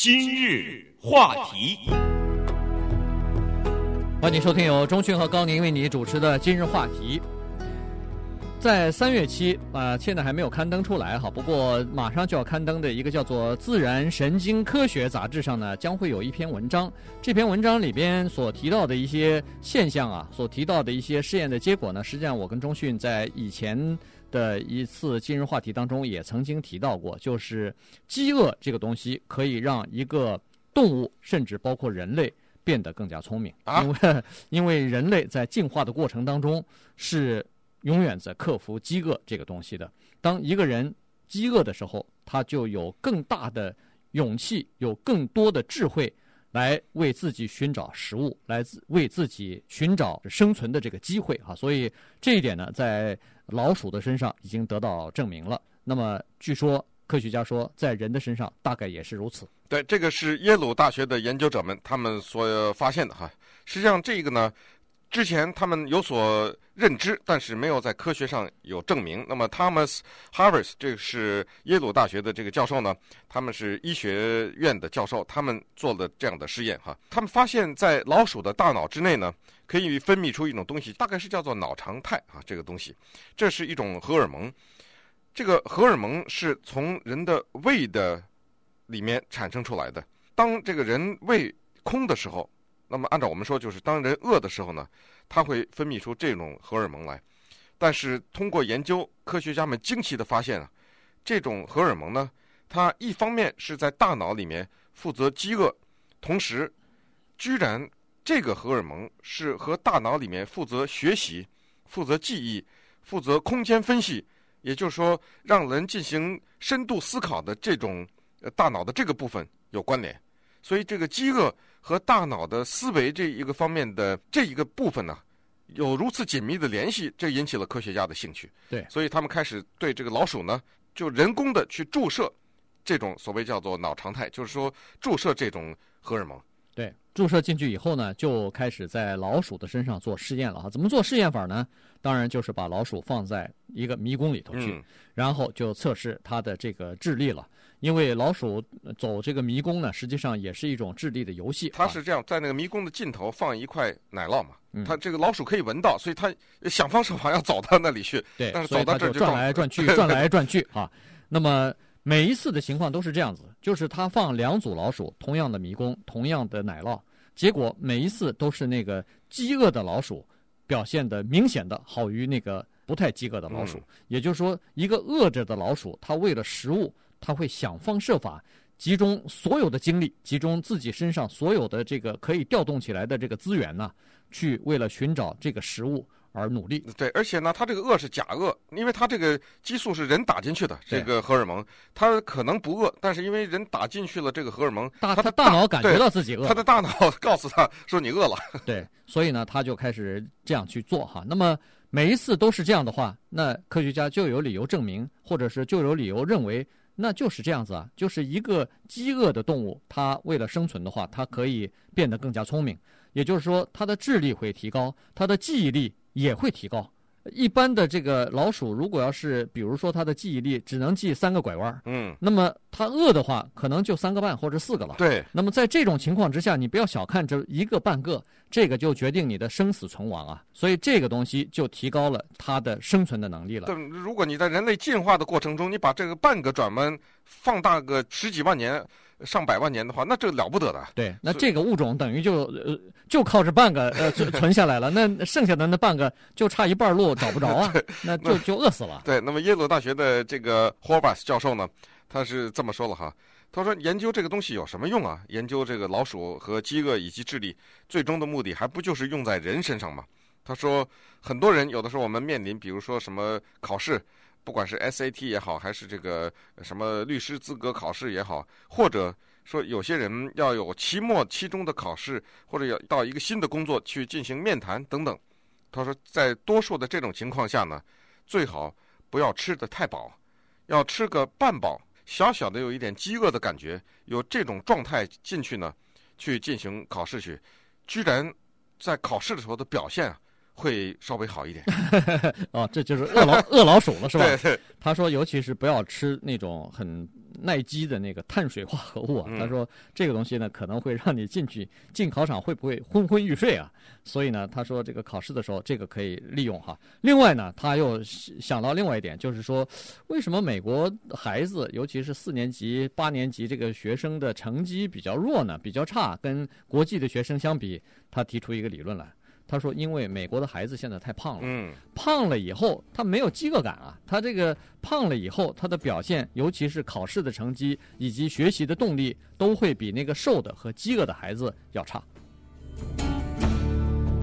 今日话题，欢迎收听由钟迅和高宁为你主持的今日话题。在三月期啊、现在还没有刊登出来哈。不过马上就要刊登的一个叫做《自然神经科学》杂志上呢，将会有一篇文章。这篇文章里边所提到的一些现象啊，所提到的一些试验的结果呢，实际上我跟钟迅在以前的一次今日话题当中也曾经提到过，就是饥饿这个东西可以让一个动物，甚至包括人类变得更加聪明，因为 因为人类在进化的过程当中是。永远在克服饥饿这个东西的。当一个人饥饿的时候，他就有更大的勇气，有更多的智慧，来为自己寻找食物，来自为自己寻找生存的这个机会啊。所以这一点呢，在老鼠的身上已经得到证明了。那么，据说科学家说，在人的身上大概也是如此。对，这个是耶鲁大学的研究者们他们所发现的哈。实际上，这个呢。之前他们有所认知，但是没有在科学上有证明。那么，Thomas Harris 这个是耶鲁大学的这个教授呢，他们是医学院的教授，他们做了这样的试验哈。他们发现，在老鼠的大脑之内呢，可以分泌出一种东西，大概是叫做脑常态啊，这个东西，这是一种荷尔蒙。这个荷尔蒙是从人的胃的里面产生出来的。当这个人胃空的时候。那么，按照我们说，就是当人饿的时候呢，它会分泌出这种荷尔蒙来。但是通过研究，科学家们惊奇地发现啊，这种荷尔蒙呢，它一方面是在大脑里面负责饥饿，同时，居然这个荷尔蒙是和大脑里面负责学习、负责记忆、负责空间分析，也就是说，让人进行深度思考的这种大脑的这个部分有关联。所以，这个饥饿。和大脑的思维这一个方面的这一个部分呢，有如此紧密的联系，这引起了科学家的兴趣。对，所以他们开始对这个老鼠呢，就人工的去注射这种所谓叫做脑常态，就是说注射这种荷尔蒙。对，注射进去以后呢，就开始在老鼠的身上做试验了哈。怎么做试验法呢？当然就是把老鼠放在一个迷宫里头去，嗯、然后就测试它的这个智力了。因为老鼠走这个迷宫呢，实际上也是一种智力的游戏。它是这样，在那个迷宫的尽头放一块奶酪嘛，嗯、它这个老鼠可以闻到，所以它想方设法要走到那里去。对，但是走到这就转来转去，转来转去啊。那么。每一次的情况都是这样子，就是他放两组老鼠，同样的迷宫，同样的奶酪，结果每一次都是那个饥饿的老鼠表现的明显的好于那个不太饥饿的老鼠。嗯、也就是说，一个饿着的老鼠，它为了食物，它会想方设法集中所有的精力，集中自己身上所有的这个可以调动起来的这个资源呢，去为了寻找这个食物。而努力，对，而且呢，他这个饿是假饿，因为他这个激素是人打进去的，这个荷尔蒙，他可能不饿，但是因为人打进去了这个荷尔蒙，他的大脑感觉到自己饿，他的大脑 告诉他说你饿了，对，所以呢，他就开始这样去做哈。那么每一次都是这样的话，那科学家就有理由证明，或者是就有理由认为，那就是这样子啊，就是一个饥饿的动物，它为了生存的话，它可以变得更加聪明，也就是说，它的智力会提高，它的记忆力。也会提高。一般的这个老鼠，如果要是比如说它的记忆力只能记三个拐弯，嗯，那么它饿的话，可能就三个半或者四个了。对。那么在这种情况之下，你不要小看这一个半个，这个就决定你的生死存亡啊。所以这个东西就提高了它的生存的能力了。对，如果你在人类进化的过程中，你把这个半个转弯放大个十几万年。上百万年的话，那这了不得的。对，那这个物种等于就呃就靠这半个呃存 存下来了，那剩下的那半个就差一半路找不着啊，那就就饿死了。对，那么耶鲁大学的这个 Horvath 教授呢，他是这么说了哈，他说研究这个东西有什么用啊？研究这个老鼠和饥饿以及智力，最终的目的还不就是用在人身上吗？他说很多人有的时候我们面临，比如说什么考试。不管是 SAT 也好，还是这个什么律师资格考试也好，或者说有些人要有期末、期中的考试，或者要到一个新的工作去进行面谈等等。他说，在多数的这种情况下呢，最好不要吃得太饱，要吃个半饱，小小的有一点饥饿的感觉，有这种状态进去呢，去进行考试去，居然在考试的时候的表现啊。会稍微好一点，哦，这就是饿老饿老鼠了，是吧？对对。他说，尤其是不要吃那种很耐饥的那个碳水化合物啊。嗯、他说这个东西呢可能会让你进去进考场会不会昏昏欲睡啊？所以呢，他说这个考试的时候这个可以利用哈。另外呢，他又想到另外一点，就是说为什么美国孩子，尤其是四年级、八年级这个学生的成绩比较弱呢？比较差，跟国际的学生相比，他提出一个理论来。他说：“因为美国的孩子现在太胖了，嗯，胖了以后他没有饥饿感啊，他这个胖了以后，他的表现，尤其是考试的成绩以及学习的动力，都会比那个瘦的和饥饿的孩子要差。”